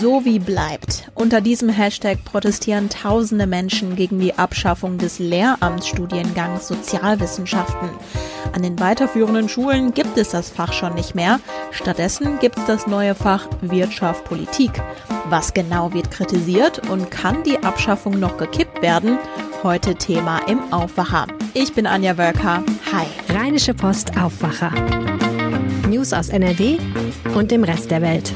So wie bleibt. Unter diesem Hashtag protestieren tausende Menschen gegen die Abschaffung des Lehramtsstudiengangs Sozialwissenschaften. An den weiterführenden Schulen gibt es das Fach schon nicht mehr. Stattdessen gibt es das neue Fach Wirtschaft Politik. Was genau wird kritisiert und kann die Abschaffung noch gekippt werden? Heute Thema im Aufwacher. Ich bin Anja Wölker. Hi. Rheinische Post Aufwacher. News aus NRW und dem Rest der Welt.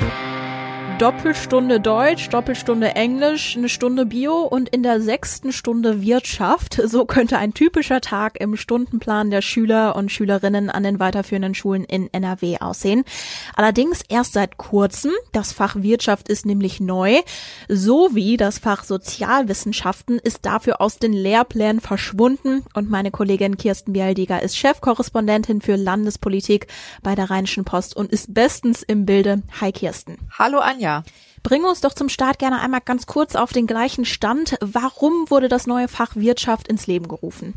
Doppelstunde Deutsch, Doppelstunde Englisch, eine Stunde Bio und in der sechsten Stunde Wirtschaft. So könnte ein typischer Tag im Stundenplan der Schüler und Schülerinnen an den weiterführenden Schulen in NRW aussehen. Allerdings erst seit kurzem. Das Fach Wirtschaft ist nämlich neu, sowie das Fach Sozialwissenschaften ist dafür aus den Lehrplänen verschwunden und meine Kollegin Kirsten Bialdiger ist Chefkorrespondentin für Landespolitik bei der Rheinischen Post und ist bestens im Bilde. Hi Kirsten. Hallo Anja. Bring uns doch zum Start gerne einmal ganz kurz auf den gleichen Stand. Warum wurde das neue Fach Wirtschaft ins Leben gerufen?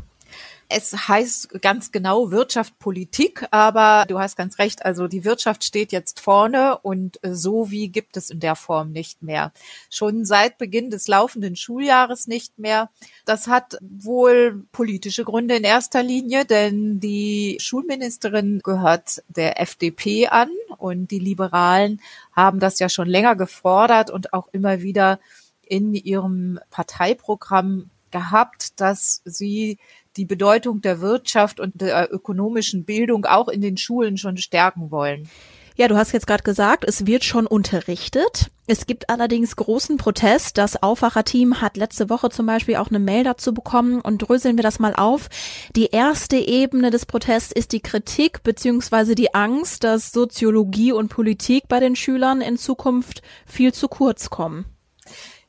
Es heißt ganz genau Wirtschaft, Politik, aber du hast ganz recht, also die Wirtschaft steht jetzt vorne und so wie gibt es in der Form nicht mehr. Schon seit Beginn des laufenden Schuljahres nicht mehr. Das hat wohl politische Gründe in erster Linie, denn die Schulministerin gehört der FDP an und die Liberalen haben das ja schon länger gefordert und auch immer wieder in ihrem Parteiprogramm gehabt, dass sie die Bedeutung der Wirtschaft und der ökonomischen Bildung auch in den Schulen schon stärken wollen. Ja, du hast jetzt gerade gesagt, es wird schon unterrichtet. Es gibt allerdings großen Protest. Das Aufwacherteam hat letzte Woche zum Beispiel auch eine Mail dazu bekommen und dröseln wir das mal auf. Die erste Ebene des Protests ist die Kritik bzw. die Angst, dass Soziologie und Politik bei den Schülern in Zukunft viel zu kurz kommen.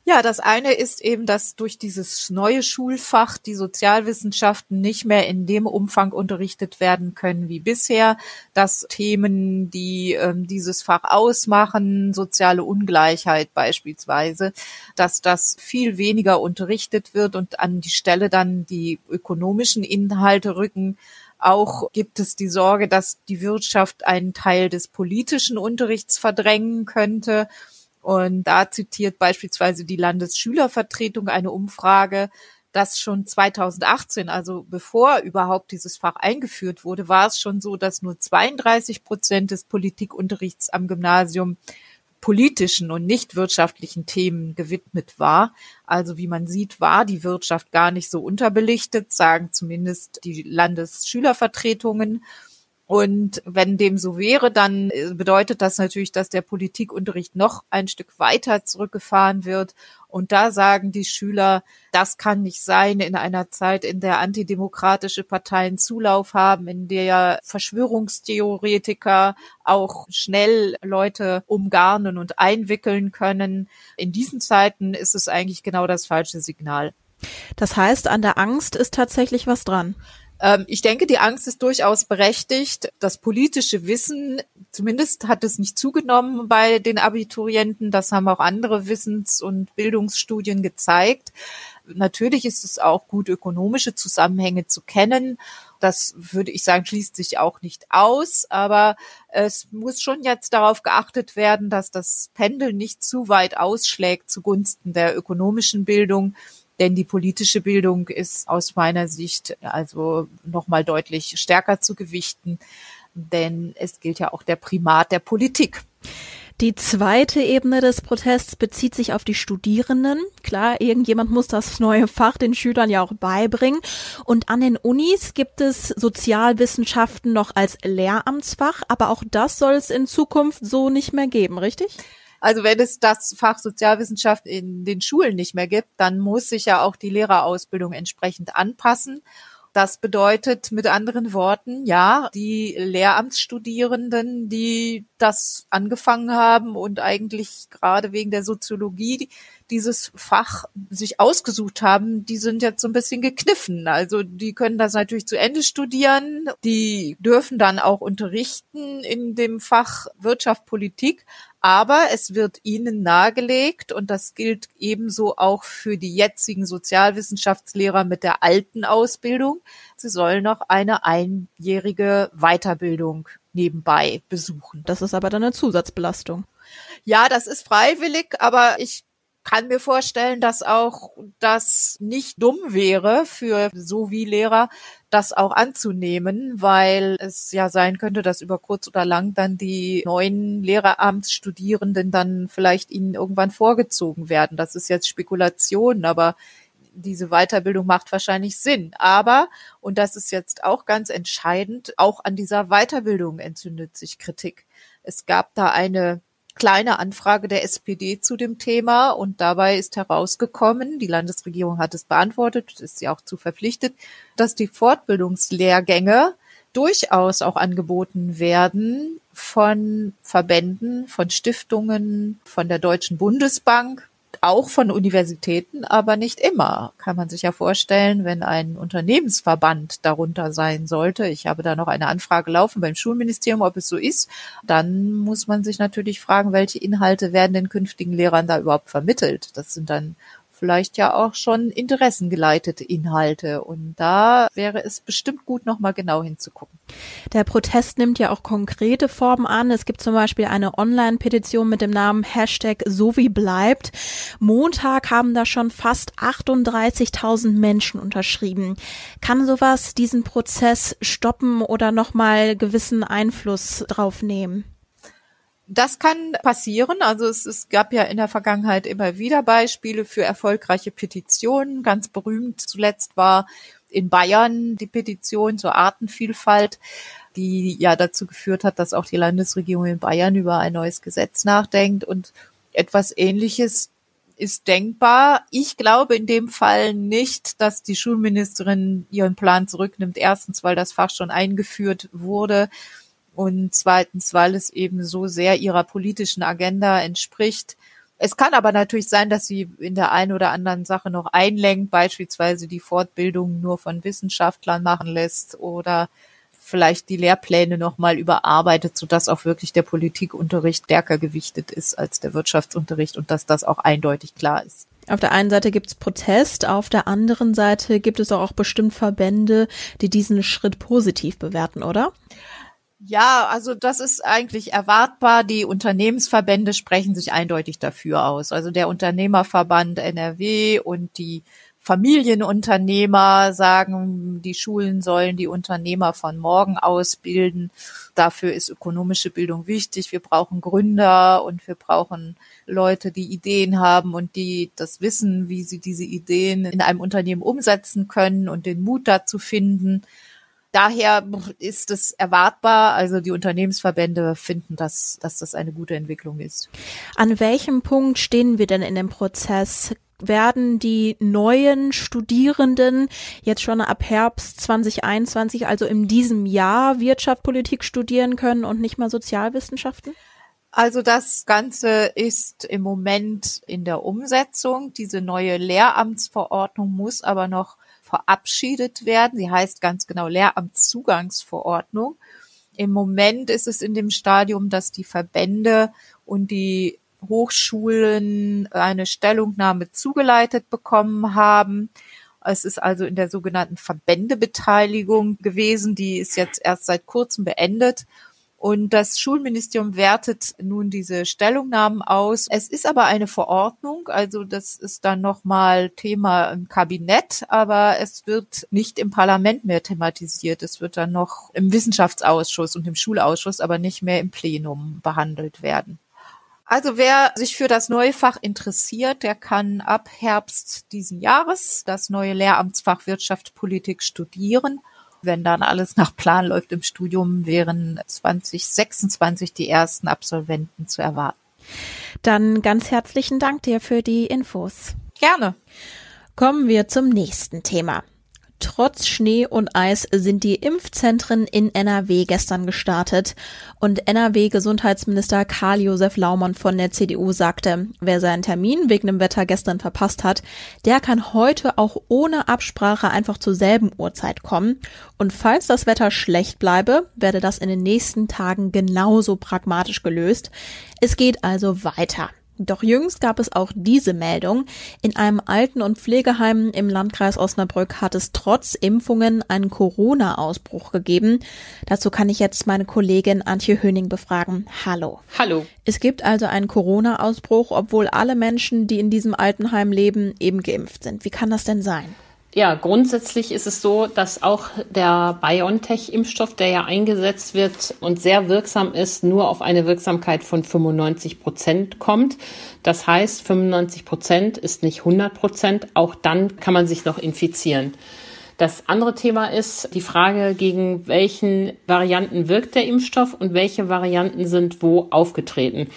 Ja, das eine ist eben, dass durch dieses neue Schulfach die Sozialwissenschaften nicht mehr in dem Umfang unterrichtet werden können wie bisher, dass Themen, die ähm, dieses Fach ausmachen, soziale Ungleichheit beispielsweise, dass das viel weniger unterrichtet wird und an die Stelle dann die ökonomischen Inhalte rücken. Auch gibt es die Sorge, dass die Wirtschaft einen Teil des politischen Unterrichts verdrängen könnte. Und da zitiert beispielsweise die Landesschülervertretung eine Umfrage, dass schon 2018, also bevor überhaupt dieses Fach eingeführt wurde, war es schon so, dass nur 32 Prozent des Politikunterrichts am Gymnasium politischen und nicht wirtschaftlichen Themen gewidmet war. Also wie man sieht, war die Wirtschaft gar nicht so unterbelichtet, sagen zumindest die Landesschülervertretungen. Und wenn dem so wäre, dann äh, bedeutet das natürlich, dass der Politikunterricht noch ein Stück weiter zurückgefahren wird. Und da sagen die Schüler, das kann nicht sein in einer Zeit, in der antidemokratische Parteien Zulauf haben, in der Verschwörungstheoretiker auch schnell Leute umgarnen und einwickeln können. In diesen Zeiten ist es eigentlich genau das falsche Signal. Das heißt, an der Angst ist tatsächlich was dran. Ähm, ich denke, die Angst ist durchaus berechtigt. Das politische Wissen, zumindest hat es nicht zugenommen bei den Abiturienten. Das haben auch andere Wissens- und Bildungsstudien gezeigt. Natürlich ist es auch gut, ökonomische Zusammenhänge zu kennen. Das würde ich sagen, schließt sich auch nicht aus. Aber es muss schon jetzt darauf geachtet werden, dass das Pendel nicht zu weit ausschlägt zugunsten der ökonomischen Bildung denn die politische Bildung ist aus meiner Sicht also nochmal deutlich stärker zu gewichten, denn es gilt ja auch der Primat der Politik. Die zweite Ebene des Protests bezieht sich auf die Studierenden. Klar, irgendjemand muss das neue Fach den Schülern ja auch beibringen. Und an den Unis gibt es Sozialwissenschaften noch als Lehramtsfach, aber auch das soll es in Zukunft so nicht mehr geben, richtig? Also wenn es das Fach Sozialwissenschaft in den Schulen nicht mehr gibt, dann muss sich ja auch die Lehrerausbildung entsprechend anpassen. Das bedeutet mit anderen Worten, ja, die Lehramtsstudierenden, die das angefangen haben und eigentlich gerade wegen der Soziologie dieses Fach sich ausgesucht haben, die sind jetzt so ein bisschen gekniffen. Also die können das natürlich zu Ende studieren, die dürfen dann auch unterrichten in dem Fach Wirtschaft, Politik, aber es wird ihnen nahegelegt, und das gilt ebenso auch für die jetzigen Sozialwissenschaftslehrer mit der alten Ausbildung, sie sollen noch eine einjährige Weiterbildung nebenbei besuchen. Das ist aber dann eine Zusatzbelastung. Ja, das ist freiwillig, aber ich kann mir vorstellen, dass auch das nicht dumm wäre für so wie Lehrer, das auch anzunehmen, weil es ja sein könnte, dass über kurz oder lang dann die neuen Lehreramtsstudierenden dann vielleicht ihnen irgendwann vorgezogen werden. Das ist jetzt Spekulation, aber diese Weiterbildung macht wahrscheinlich Sinn. Aber, und das ist jetzt auch ganz entscheidend, auch an dieser Weiterbildung entzündet sich Kritik. Es gab da eine kleine Anfrage der SPD zu dem Thema und dabei ist herausgekommen, die Landesregierung hat es beantwortet, ist sie auch zu verpflichtet, dass die Fortbildungslehrgänge durchaus auch angeboten werden von Verbänden, von Stiftungen, von der Deutschen Bundesbank, auch von Universitäten, aber nicht immer. Kann man sich ja vorstellen, wenn ein Unternehmensverband darunter sein sollte. Ich habe da noch eine Anfrage laufen beim Schulministerium, ob es so ist. Dann muss man sich natürlich fragen, welche Inhalte werden den künftigen Lehrern da überhaupt vermittelt. Das sind dann vielleicht ja auch schon interessengeleitete Inhalte. Und da wäre es bestimmt gut, nochmal genau hinzugucken. Der Protest nimmt ja auch konkrete Formen an. Es gibt zum Beispiel eine Online-Petition mit dem Namen Hashtag so wie bleibt. Montag haben da schon fast 38.000 Menschen unterschrieben. Kann sowas diesen Prozess stoppen oder nochmal gewissen Einfluss drauf nehmen? Das kann passieren. Also es, es gab ja in der Vergangenheit immer wieder Beispiele für erfolgreiche Petitionen. Ganz berühmt zuletzt war in Bayern die Petition zur Artenvielfalt, die ja dazu geführt hat, dass auch die Landesregierung in Bayern über ein neues Gesetz nachdenkt und etwas Ähnliches ist denkbar. Ich glaube in dem Fall nicht, dass die Schulministerin ihren Plan zurücknimmt. Erstens, weil das Fach schon eingeführt wurde und zweitens, weil es eben so sehr ihrer politischen Agenda entspricht. Es kann aber natürlich sein, dass sie in der einen oder anderen Sache noch einlenkt, beispielsweise die Fortbildung nur von Wissenschaftlern machen lässt oder vielleicht die Lehrpläne nochmal überarbeitet, sodass auch wirklich der Politikunterricht stärker gewichtet ist als der Wirtschaftsunterricht und dass das auch eindeutig klar ist. Auf der einen Seite gibt es Protest, auf der anderen Seite gibt es auch bestimmt Verbände, die diesen Schritt positiv bewerten, oder? Ja, also das ist eigentlich erwartbar. Die Unternehmensverbände sprechen sich eindeutig dafür aus. Also der Unternehmerverband NRW und die Familienunternehmer sagen, die Schulen sollen die Unternehmer von morgen ausbilden. Dafür ist ökonomische Bildung wichtig. Wir brauchen Gründer und wir brauchen Leute, die Ideen haben und die das wissen, wie sie diese Ideen in einem Unternehmen umsetzen können und den Mut dazu finden. Daher ist es erwartbar. Also die Unternehmensverbände finden, dass, dass das eine gute Entwicklung ist. An welchem Punkt stehen wir denn in dem Prozess? werden die neuen Studierenden jetzt schon ab Herbst 2021, also in diesem Jahr, Wirtschaftspolitik studieren können und nicht mal Sozialwissenschaften? Also das Ganze ist im Moment in der Umsetzung. Diese neue Lehramtsverordnung muss aber noch verabschiedet werden. Sie heißt ganz genau Lehramtszugangsverordnung. Im Moment ist es in dem Stadium, dass die Verbände und die Hochschulen eine Stellungnahme zugeleitet bekommen haben. Es ist also in der sogenannten Verbändebeteiligung gewesen. Die ist jetzt erst seit kurzem beendet. Und das Schulministerium wertet nun diese Stellungnahmen aus. Es ist aber eine Verordnung, also das ist dann nochmal Thema im Kabinett, aber es wird nicht im Parlament mehr thematisiert. Es wird dann noch im Wissenschaftsausschuss und im Schulausschuss, aber nicht mehr im Plenum behandelt werden. Also wer sich für das neue Fach interessiert, der kann ab Herbst diesen Jahres das neue Lehramtsfach Wirtschaft Politik studieren wenn dann alles nach Plan läuft im Studium, wären 2026 die ersten Absolventen zu erwarten. Dann ganz herzlichen Dank dir für die Infos. Gerne. Kommen wir zum nächsten Thema. Trotz Schnee und Eis sind die Impfzentren in NRW gestern gestartet und NRW-Gesundheitsminister Karl-Josef Laumann von der CDU sagte, wer seinen Termin wegen dem Wetter gestern verpasst hat, der kann heute auch ohne Absprache einfach zur selben Uhrzeit kommen und falls das Wetter schlecht bleibe, werde das in den nächsten Tagen genauso pragmatisch gelöst. Es geht also weiter. Doch jüngst gab es auch diese Meldung. In einem Alten- und Pflegeheim im Landkreis Osnabrück hat es trotz Impfungen einen Corona-Ausbruch gegeben. Dazu kann ich jetzt meine Kollegin Antje Höning befragen. Hallo. Hallo. Es gibt also einen Corona-Ausbruch, obwohl alle Menschen, die in diesem Altenheim leben, eben geimpft sind. Wie kann das denn sein? Ja, grundsätzlich ist es so, dass auch der BioNTech-Impfstoff, der ja eingesetzt wird und sehr wirksam ist, nur auf eine Wirksamkeit von 95 Prozent kommt. Das heißt, 95 Prozent ist nicht 100 Prozent. Auch dann kann man sich noch infizieren. Das andere Thema ist die Frage, gegen welchen Varianten wirkt der Impfstoff und welche Varianten sind wo aufgetreten.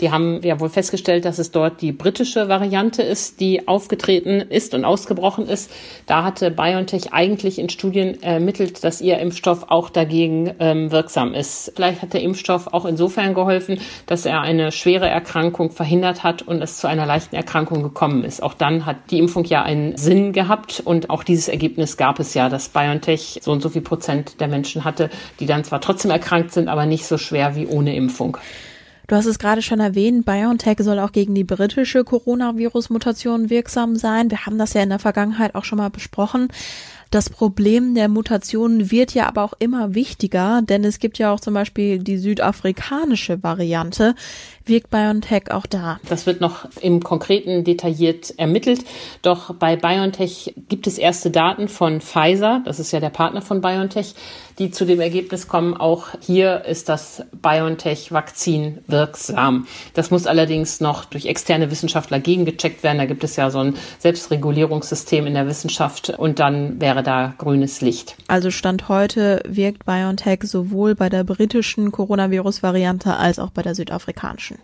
Die haben ja wohl festgestellt, dass es dort die britische Variante ist, die aufgetreten ist und ausgebrochen ist. Da hatte BioNTech eigentlich in Studien ermittelt, dass ihr Impfstoff auch dagegen ähm, wirksam ist. Vielleicht hat der Impfstoff auch insofern geholfen, dass er eine schwere Erkrankung verhindert hat und es zu einer leichten Erkrankung gekommen ist. Auch dann hat die Impfung ja einen Sinn gehabt und auch dieses Ergebnis gab es ja, dass BioNTech so und so viel Prozent der Menschen hatte, die dann zwar trotzdem erkrankt sind, aber nicht so schwer wie ohne Impfung. Du hast es gerade schon erwähnt, BioNTech soll auch gegen die britische Coronavirus-Mutation wirksam sein. Wir haben das ja in der Vergangenheit auch schon mal besprochen. Das Problem der Mutationen wird ja aber auch immer wichtiger, denn es gibt ja auch zum Beispiel die südafrikanische Variante. Wirkt BioNTech auch da? Das wird noch im Konkreten detailliert ermittelt. Doch bei BioNTech gibt es erste Daten von Pfizer, das ist ja der Partner von BioNTech, die zu dem Ergebnis kommen, auch hier ist das BioNTech-Vakzin wirksam. Das muss allerdings noch durch externe Wissenschaftler gegengecheckt werden. Da gibt es ja so ein Selbstregulierungssystem in der Wissenschaft und dann wäre da grünes Licht. Also Stand heute wirkt BioNTech sowohl bei der britischen Coronavirus-Variante als auch bei der südafrikanischen.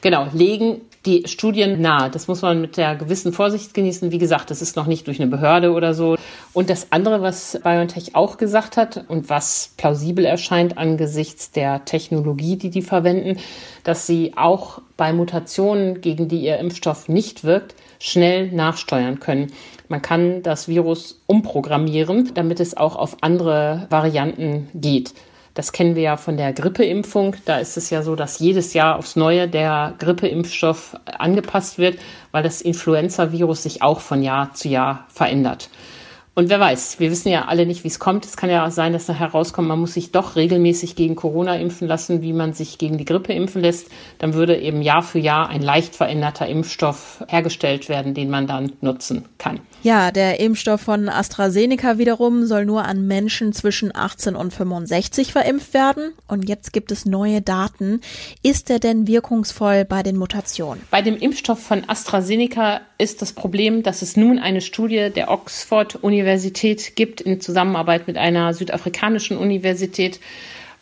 Genau, legen die Studien nahe. Das muss man mit der gewissen Vorsicht genießen. Wie gesagt, das ist noch nicht durch eine Behörde oder so. Und das andere, was BioNTech auch gesagt hat und was plausibel erscheint angesichts der Technologie, die die verwenden, dass sie auch bei Mutationen, gegen die ihr Impfstoff nicht wirkt, schnell nachsteuern können. Man kann das Virus umprogrammieren, damit es auch auf andere Varianten geht. Das kennen wir ja von der Grippeimpfung. Da ist es ja so, dass jedes Jahr aufs Neue der Grippeimpfstoff angepasst wird, weil das Influenza-Virus sich auch von Jahr zu Jahr verändert. Und wer weiß, wir wissen ja alle nicht, wie es kommt. Es kann ja sein, dass nachher rauskommt, man muss sich doch regelmäßig gegen Corona impfen lassen, wie man sich gegen die Grippe impfen lässt. Dann würde eben Jahr für Jahr ein leicht veränderter Impfstoff hergestellt werden, den man dann nutzen kann. Ja, der Impfstoff von AstraZeneca wiederum soll nur an Menschen zwischen 18 und 65 verimpft werden. Und jetzt gibt es neue Daten. Ist er denn wirkungsvoll bei den Mutationen? Bei dem Impfstoff von AstraZeneca ist das Problem, dass es nun eine Studie der Oxford Universität gibt in Zusammenarbeit mit einer südafrikanischen Universität,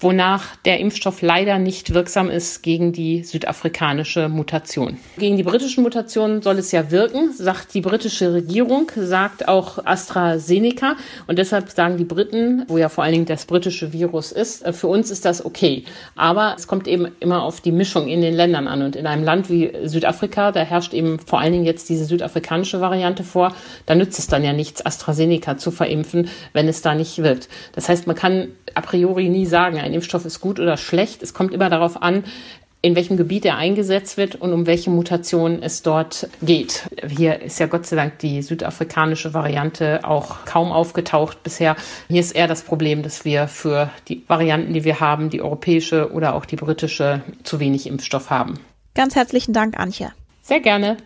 wonach der Impfstoff leider nicht wirksam ist gegen die südafrikanische Mutation. Gegen die britischen Mutationen soll es ja wirken, sagt die britische Regierung, sagt auch AstraZeneca. Und deshalb sagen die Briten, wo ja vor allen Dingen das britische Virus ist, äh, für uns ist das okay. Aber es kommt eben immer auf die Mischung in den Ländern an. Und in einem Land wie Südafrika, da herrscht eben vor allen Dingen jetzt diese südafrikanische Variante vor, da nützt es dann ja nichts, AstraZeneca zu verimpfen, wenn es da nicht wirkt. Das heißt, man kann a priori nie sagen, ein Impfstoff ist gut oder schlecht. Es kommt immer darauf an, in welchem Gebiet er eingesetzt wird und um welche Mutation es dort geht. Hier ist ja Gott sei Dank die südafrikanische Variante auch kaum aufgetaucht bisher. Hier ist eher das Problem, dass wir für die Varianten, die wir haben, die europäische oder auch die britische, zu wenig Impfstoff haben. Ganz herzlichen Dank, Antje. Sehr gerne.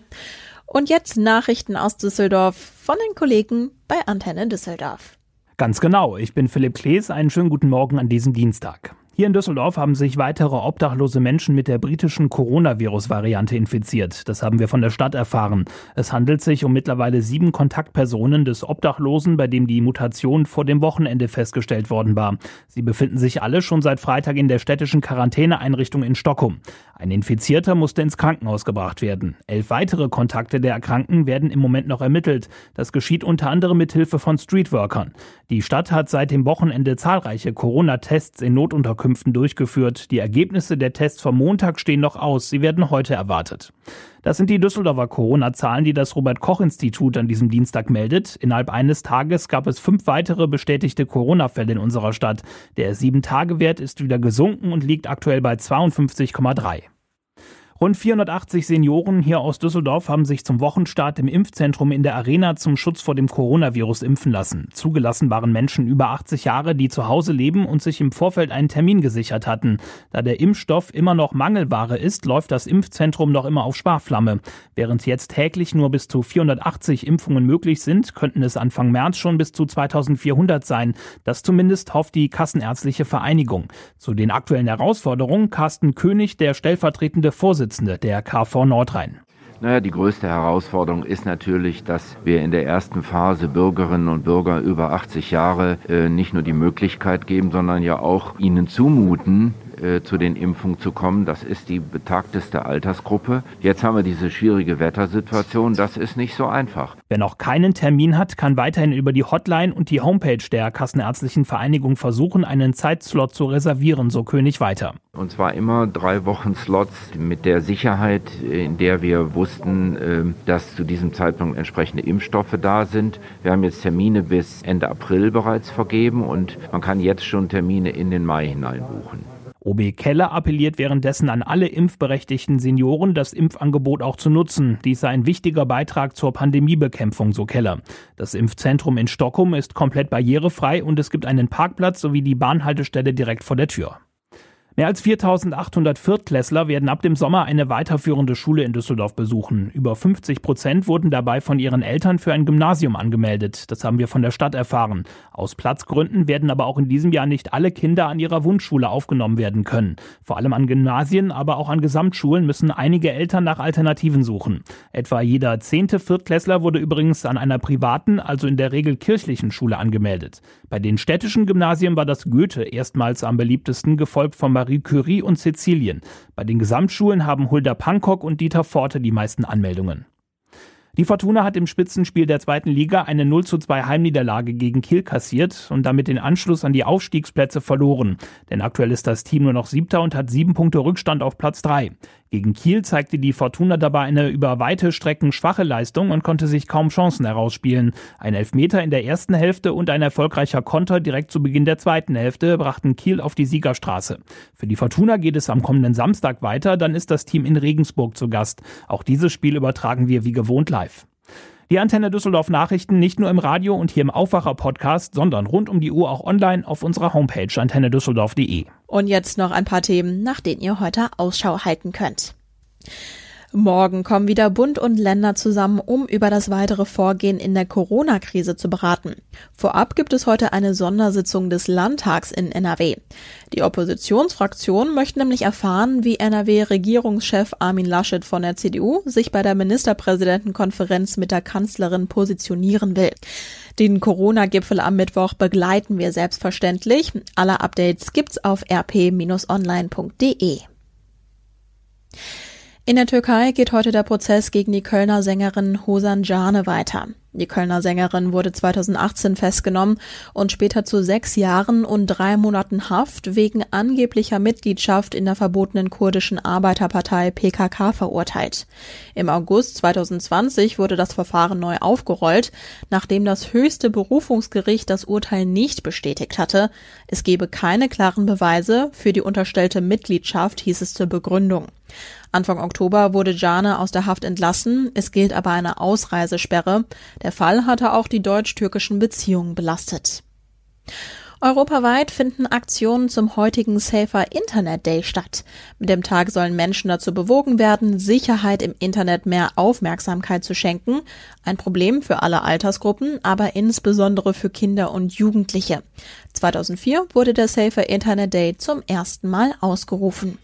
Und jetzt Nachrichten aus Düsseldorf von den Kollegen bei Antenne Düsseldorf. Ganz genau. Ich bin Philipp Klees. Einen schönen guten Morgen an diesem Dienstag. Hier in Düsseldorf haben sich weitere obdachlose Menschen mit der britischen Coronavirus-Variante infiziert. Das haben wir von der Stadt erfahren. Es handelt sich um mittlerweile sieben Kontaktpersonen des Obdachlosen, bei dem die Mutation vor dem Wochenende festgestellt worden war. Sie befinden sich alle schon seit Freitag in der städtischen Quarantäneeinrichtung in Stockholm. Ein Infizierter musste ins Krankenhaus gebracht werden. Elf weitere Kontakte der Erkrankten werden im Moment noch ermittelt. Das geschieht unter anderem mit Hilfe von Streetworkern. Die Stadt hat seit dem Wochenende zahlreiche Corona-Tests in Notunterkünften durchgeführt. Die Ergebnisse der Tests vom Montag stehen noch aus. Sie werden heute erwartet. Das sind die Düsseldorfer Corona-Zahlen, die das Robert-Koch-Institut an diesem Dienstag meldet. Innerhalb eines Tages gab es fünf weitere bestätigte Corona-Fälle in unserer Stadt. Der Sieben-Tage-Wert ist wieder gesunken und liegt aktuell bei 52,3. Rund 480 Senioren hier aus Düsseldorf haben sich zum Wochenstart im Impfzentrum in der Arena zum Schutz vor dem Coronavirus impfen lassen. Zugelassen waren Menschen über 80 Jahre, die zu Hause leben und sich im Vorfeld einen Termin gesichert hatten. Da der Impfstoff immer noch Mangelware ist, läuft das Impfzentrum noch immer auf Sparflamme. Während jetzt täglich nur bis zu 480 Impfungen möglich sind, könnten es Anfang März schon bis zu 2400 sein. Das zumindest hofft die Kassenärztliche Vereinigung. Zu den aktuellen Herausforderungen Carsten König, der stellvertretende Vorsitzende Vorsitzende der KV Nordrhein. Naja, die größte Herausforderung ist natürlich, dass wir in der ersten Phase Bürgerinnen und Bürger über 80 Jahre äh, nicht nur die Möglichkeit geben, sondern ja auch ihnen zumuten, äh, zu den Impfungen zu kommen. Das ist die betagteste Altersgruppe. Jetzt haben wir diese schwierige Wettersituation. Das ist nicht so einfach. Wer noch keinen Termin hat, kann weiterhin über die Hotline und die Homepage der Kassenärztlichen Vereinigung versuchen, einen Zeitslot zu reservieren, so König weiter. Und zwar immer drei Wochen Slots mit der Sicherheit, in der wir wussten, äh, dass zu diesem Zeitpunkt entsprechende Impfstoffe da sind. Wir haben jetzt Termine bis Ende April bereits vergeben und man kann jetzt schon Termine in den Mai hinein buchen. OB Keller appelliert währenddessen an alle impfberechtigten Senioren, das Impfangebot auch zu nutzen. Dies sei ein wichtiger Beitrag zur Pandemiebekämpfung, so Keller. Das Impfzentrum in Stockholm ist komplett barrierefrei und es gibt einen Parkplatz sowie die Bahnhaltestelle direkt vor der Tür. Mehr als 4800 Viertklässler werden ab dem Sommer eine weiterführende Schule in Düsseldorf besuchen. Über 50 Prozent wurden dabei von ihren Eltern für ein Gymnasium angemeldet. Das haben wir von der Stadt erfahren. Aus Platzgründen werden aber auch in diesem Jahr nicht alle Kinder an ihrer Wunschschule aufgenommen werden können. Vor allem an Gymnasien, aber auch an Gesamtschulen müssen einige Eltern nach Alternativen suchen. Etwa jeder zehnte Viertklässler wurde übrigens an einer privaten, also in der Regel kirchlichen Schule angemeldet. Bei den städtischen Gymnasien war das Goethe erstmals am beliebtesten, gefolgt vom Marie Curie und Sizilien. Bei den Gesamtschulen haben Hulda Pankok und Dieter Forte die meisten Anmeldungen. Die Fortuna hat im Spitzenspiel der zweiten Liga eine 0 zu 2 Heimniederlage gegen Kiel kassiert und damit den Anschluss an die Aufstiegsplätze verloren. Denn aktuell ist das Team nur noch siebter und hat sieben Punkte Rückstand auf Platz drei. Gegen Kiel zeigte die Fortuna dabei eine über weite Strecken schwache Leistung und konnte sich kaum Chancen herausspielen. Ein Elfmeter in der ersten Hälfte und ein erfolgreicher Konter direkt zu Beginn der zweiten Hälfte brachten Kiel auf die Siegerstraße. Für die Fortuna geht es am kommenden Samstag weiter, dann ist das Team in Regensburg zu Gast. Auch dieses Spiel übertragen wir wie gewohnt live. Die Antenne Düsseldorf Nachrichten nicht nur im Radio und hier im Aufwacher Podcast, sondern rund um die Uhr auch online auf unserer Homepage antennedüsseldorf.de. Und jetzt noch ein paar Themen, nach denen ihr heute Ausschau halten könnt. Morgen kommen wieder Bund und Länder zusammen, um über das weitere Vorgehen in der Corona-Krise zu beraten. Vorab gibt es heute eine Sondersitzung des Landtags in NRW. Die Oppositionsfraktion möchte nämlich erfahren, wie NRW-Regierungschef Armin Laschet von der CDU sich bei der Ministerpräsidentenkonferenz mit der Kanzlerin positionieren will. Den Corona-Gipfel am Mittwoch begleiten wir selbstverständlich. Alle Updates gibt's auf rp-online.de. In der Türkei geht heute der Prozess gegen die Kölner Sängerin Hosan Jane weiter. Die Kölner Sängerin wurde 2018 festgenommen und später zu sechs Jahren und drei Monaten Haft wegen angeblicher Mitgliedschaft in der verbotenen kurdischen Arbeiterpartei PKK verurteilt. Im August 2020 wurde das Verfahren neu aufgerollt, nachdem das höchste Berufungsgericht das Urteil nicht bestätigt hatte. Es gebe keine klaren Beweise für die unterstellte Mitgliedschaft, hieß es zur Begründung. Anfang Oktober wurde Jane aus der Haft entlassen. Es gilt aber eine Ausreisesperre. Der Fall hatte auch die deutsch-türkischen Beziehungen belastet. Europaweit finden Aktionen zum heutigen Safer Internet Day statt. Mit dem Tag sollen Menschen dazu bewogen werden, Sicherheit im Internet mehr Aufmerksamkeit zu schenken. Ein Problem für alle Altersgruppen, aber insbesondere für Kinder und Jugendliche. 2004 wurde der Safer Internet Day zum ersten Mal ausgerufen.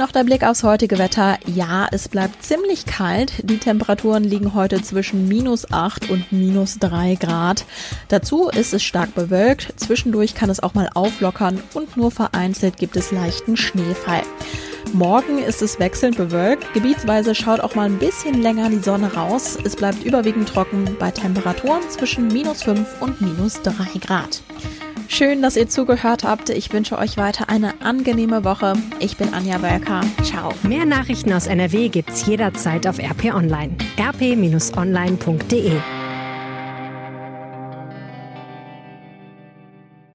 Noch der Blick aufs heutige Wetter. Ja, es bleibt ziemlich kalt. Die Temperaturen liegen heute zwischen minus 8 und minus 3 Grad. Dazu ist es stark bewölkt. Zwischendurch kann es auch mal auflockern und nur vereinzelt gibt es leichten Schneefall. Morgen ist es wechselnd bewölkt. Gebietsweise schaut auch mal ein bisschen länger die Sonne raus. Es bleibt überwiegend trocken bei Temperaturen zwischen minus 5 und minus 3 Grad. Schön, dass ihr zugehört habt. Ich wünsche euch weiter eine angenehme Woche. Ich bin Anja Wölker. Ciao. Mehr Nachrichten aus NRW gibt's jederzeit auf RP Online. rp-online.de